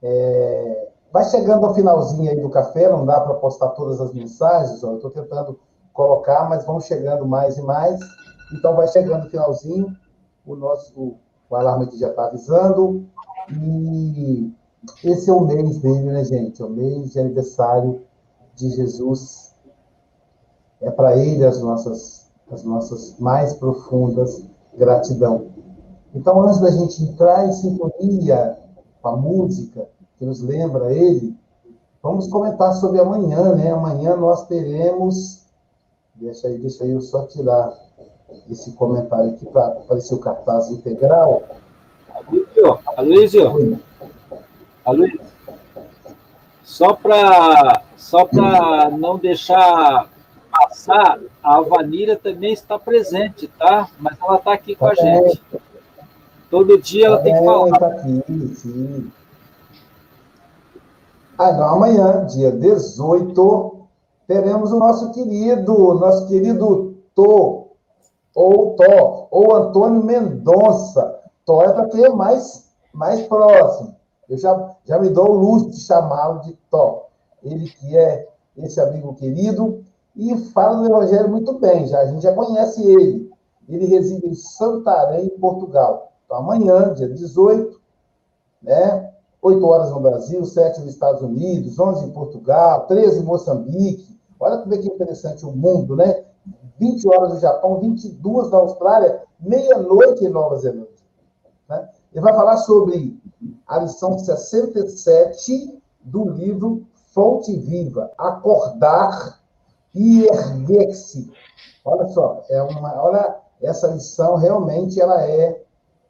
É, vai chegando ao finalzinho aí do café, não dá para postar todas as mensagens, ó, eu estou tentando colocar, mas vão chegando mais e mais. Então vai chegando o finalzinho o nosso o alarme já está avisando. E esse é o mês dele, né, gente? É o mês de aniversário de Jesus. É para ele as nossas, as nossas mais profundas gratidão. Então, antes da gente entrar em sintonia com a música que nos lembra ele, vamos comentar sobre amanhã, né? Amanhã nós teremos. Deixa aí, deixa aí eu só tirar esse comentário aqui para aparecer o cartaz integral. Aloysio, Aloysio, Aloysio, só para só não deixar passar, a Vanira também está presente, tá? Mas ela está aqui com a tá gente. Todo dia ela tem que falar. Tá aqui, sim. Ah, não, amanhã, dia 18, teremos o nosso querido, nosso querido Tô, ou Tó, ou Antônio Mendonça. Tó é para quem é mais, mais próximo. Eu já, já me dou o luxo de chamá-lo de Tó. Ele que é esse amigo querido e fala do Evangelho muito bem, já, a gente já conhece ele. Ele reside em Santarém, Portugal. Então, amanhã, dia 18, né? 8 horas no Brasil, 7 nos Estados Unidos, 11 em Portugal, 13 em Moçambique. Olha como é que interessante o mundo, né? 20 horas no Japão, 22 na Austrália, meia-noite em Nova Zelândia. Né? Ele vai falar sobre a lição 67 do livro Fonte Viva, Acordar e Erguer-se. Olha só, é uma, olha, essa lição realmente ela é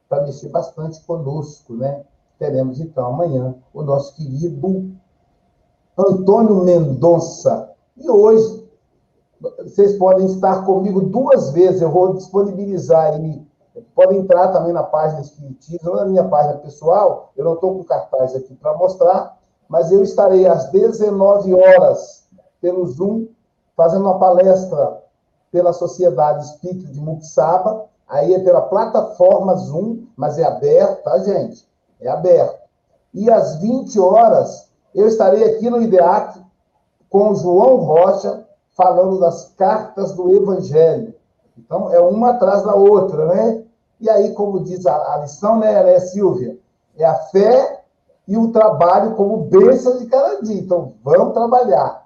para mexer bastante conosco, né? teremos então amanhã o nosso querido Antônio Mendonça. E hoje, vocês podem estar comigo duas vezes, eu vou disponibilizar. Podem entrar também na página Espiritismo, na minha página pessoal, eu não estou com cartaz aqui para mostrar, mas eu estarei às 19 horas pelo Zoom, fazendo uma palestra pela Sociedade Espírita de Muxaba, aí é pela plataforma Zoom, mas é aberto, tá, gente? é aberto. E às 20 horas, eu estarei aqui no IDEAC com o João Rocha, falando das cartas do Evangelho. Então, é uma atrás da outra, né? E aí, como diz a, a lição, né, né, Silvia? É a fé e o trabalho como bênção de cada dia. Então, vamos trabalhar.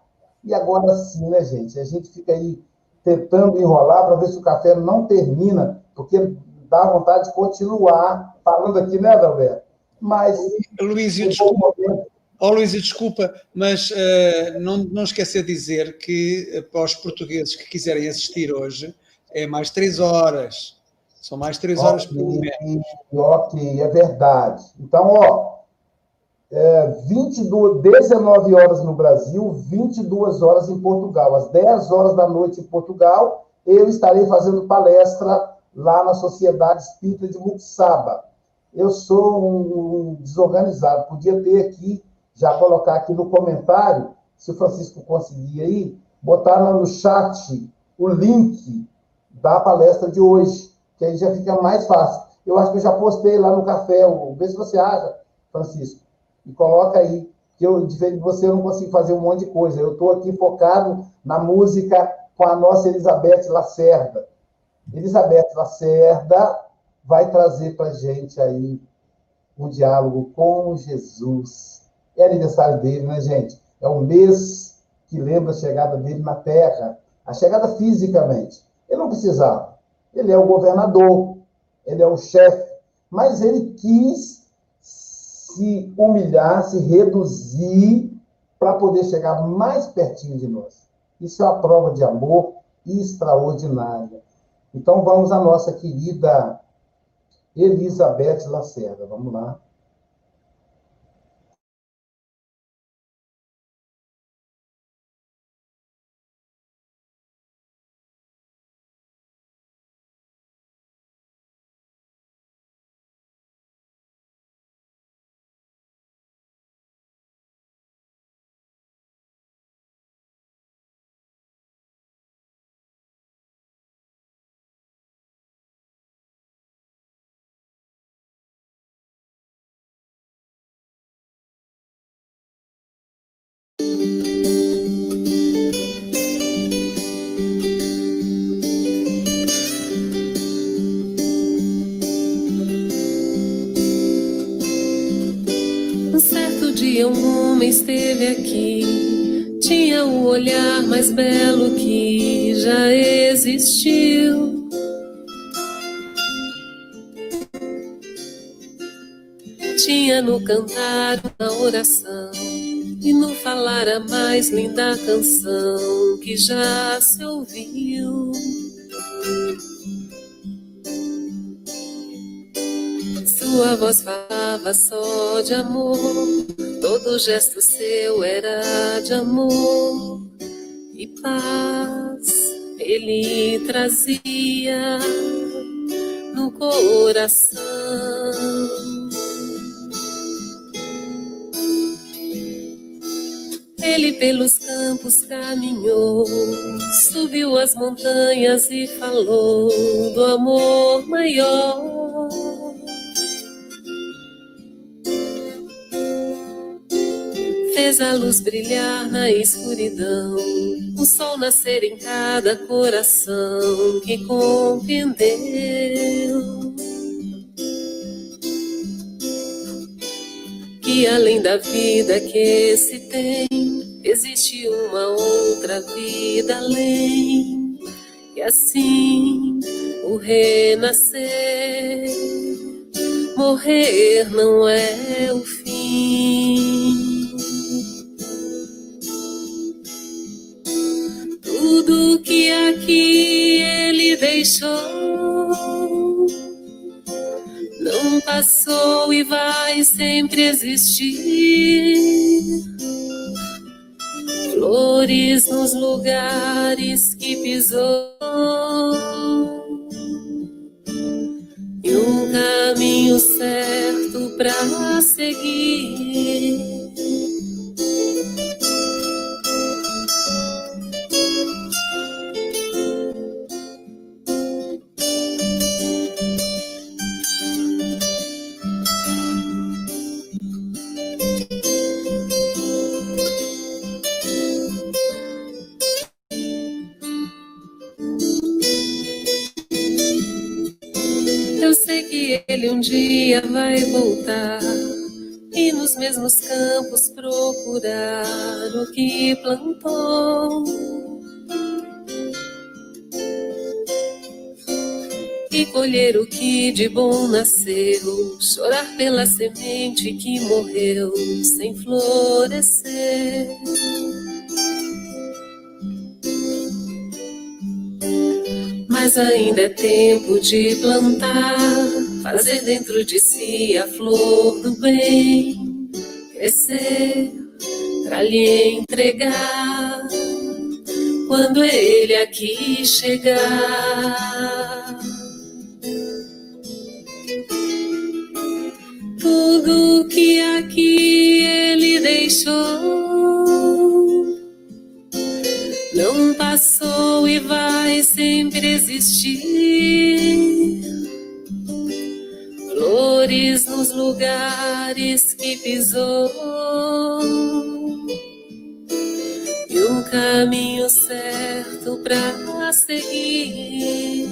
E agora sim, né, gente? A gente fica aí tentando enrolar para ver se o café não termina, porque dá vontade de continuar falando aqui, né, Adalberto? Mas. Luís, desculpa. Oh, Luís, desculpa, mas uh, não, não esquecer de dizer que uh, para os portugueses que quiserem assistir hoje é mais três horas. São mais três okay, horas por mês. Ok, é verdade. Então, ó, é, 22, 19 horas no Brasil, 22 horas em Portugal. Às 10 horas da noite em Portugal, eu estarei fazendo palestra lá na Sociedade Espírita de Muxaba eu sou um desorganizado. Podia ter aqui, já colocar aqui no comentário, se o Francisco conseguir aí, botar lá no chat o link da palestra de hoje, que aí já fica mais fácil. Eu acho que eu já postei lá no café, vê se você acha, Francisco, e coloca aí, que eu, diferente de você, eu não consigo fazer um monte de coisa. Eu estou aqui focado na música com a nossa Elizabeth Lacerda. Elizabeth Lacerda vai trazer para gente aí um diálogo com Jesus. É aniversário dele, né, gente? É um mês que lembra a chegada dele na Terra, a chegada fisicamente. Ele não precisava. Ele é o governador, ele é o chefe, mas ele quis se humilhar, se reduzir para poder chegar mais pertinho de nós. Isso é uma prova de amor extraordinária. Então vamos à nossa querida Elizabeth Lacerda. Vamos lá. Esteve aqui tinha o olhar mais belo que já existiu. Tinha no cantar uma oração e no falar a mais linda canção que já se ouviu. Sua voz falava só de amor Todo gesto seu era de amor e paz. ele trazia no coração. Ele pelos campos caminhou, subiu as montanhas e falou do amor maior. Fez a luz brilhar na escuridão, o sol nascer em cada coração que compreendeu. Que além da vida que se tem, existe uma outra vida além. E assim o renascer, morrer não é o fim. Deixou. Não passou e vai sempre existir. Flores nos lugares que pisou. E um caminho certo para seguir. Dia vai voltar e nos mesmos campos procurar o que plantou. E colher o que de bom nasceu, chorar pela semente que morreu sem florescer. mas ainda é tempo de plantar, fazer dentro de si a flor do bem, crescer para lhe entregar quando ele aqui chegar. Tudo que aqui ele deixou não passou e vai sempre existir. Flores nos lugares que pisou e um caminho certo para seguir.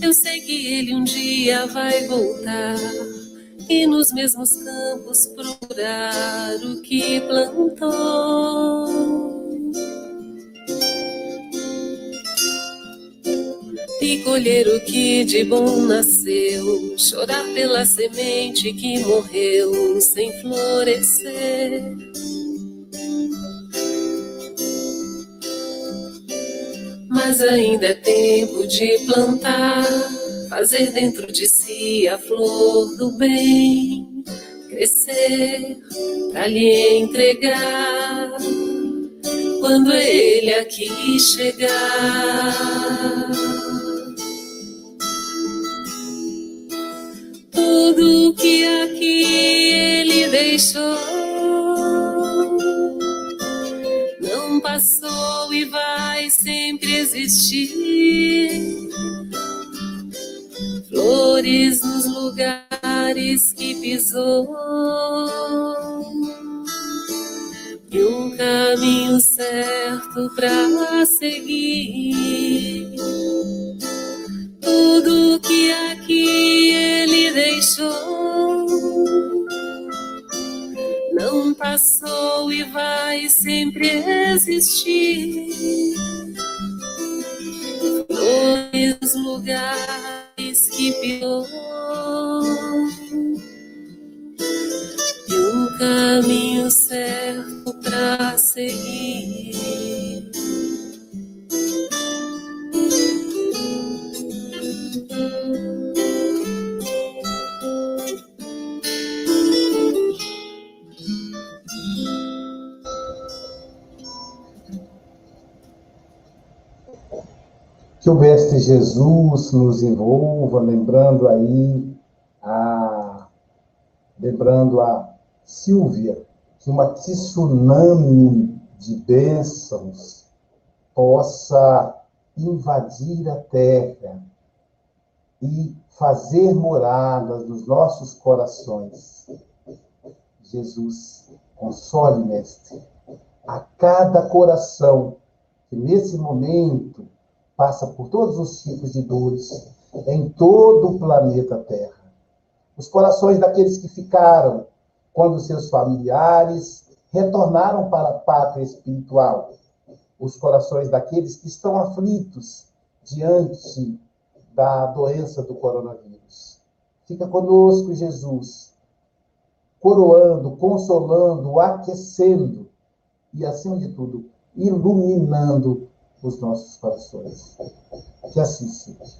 Eu sei que ele um dia vai voltar e nos mesmos campos procurar o que plantou. Colher o que de bom nasceu, chorar pela semente que morreu sem florescer. Mas ainda é tempo de plantar, fazer dentro de si a flor do bem, crescer para lhe entregar quando ele aqui chegar. Tudo que aqui ele deixou não passou e vai sempre existir. Flores nos lugares que pisou e um caminho certo para seguir tudo vai sempre existir. Dois lugares que pior Mestre Jesus nos envolva, lembrando aí a lembrando a Silvia, que uma tsunami de bênçãos possa invadir a terra e fazer moradas nos nossos corações. Jesus, console, mestre, a cada coração que nesse momento passa por todos os tipos de dores em todo o planeta Terra. Os corações daqueles que ficaram quando seus familiares retornaram para a pátria espiritual. Os corações daqueles que estão aflitos diante da doença do coronavírus. Fica conosco, Jesus, coroando, consolando, aquecendo e, acima de tudo, iluminando os nossos corações. Que assim seja.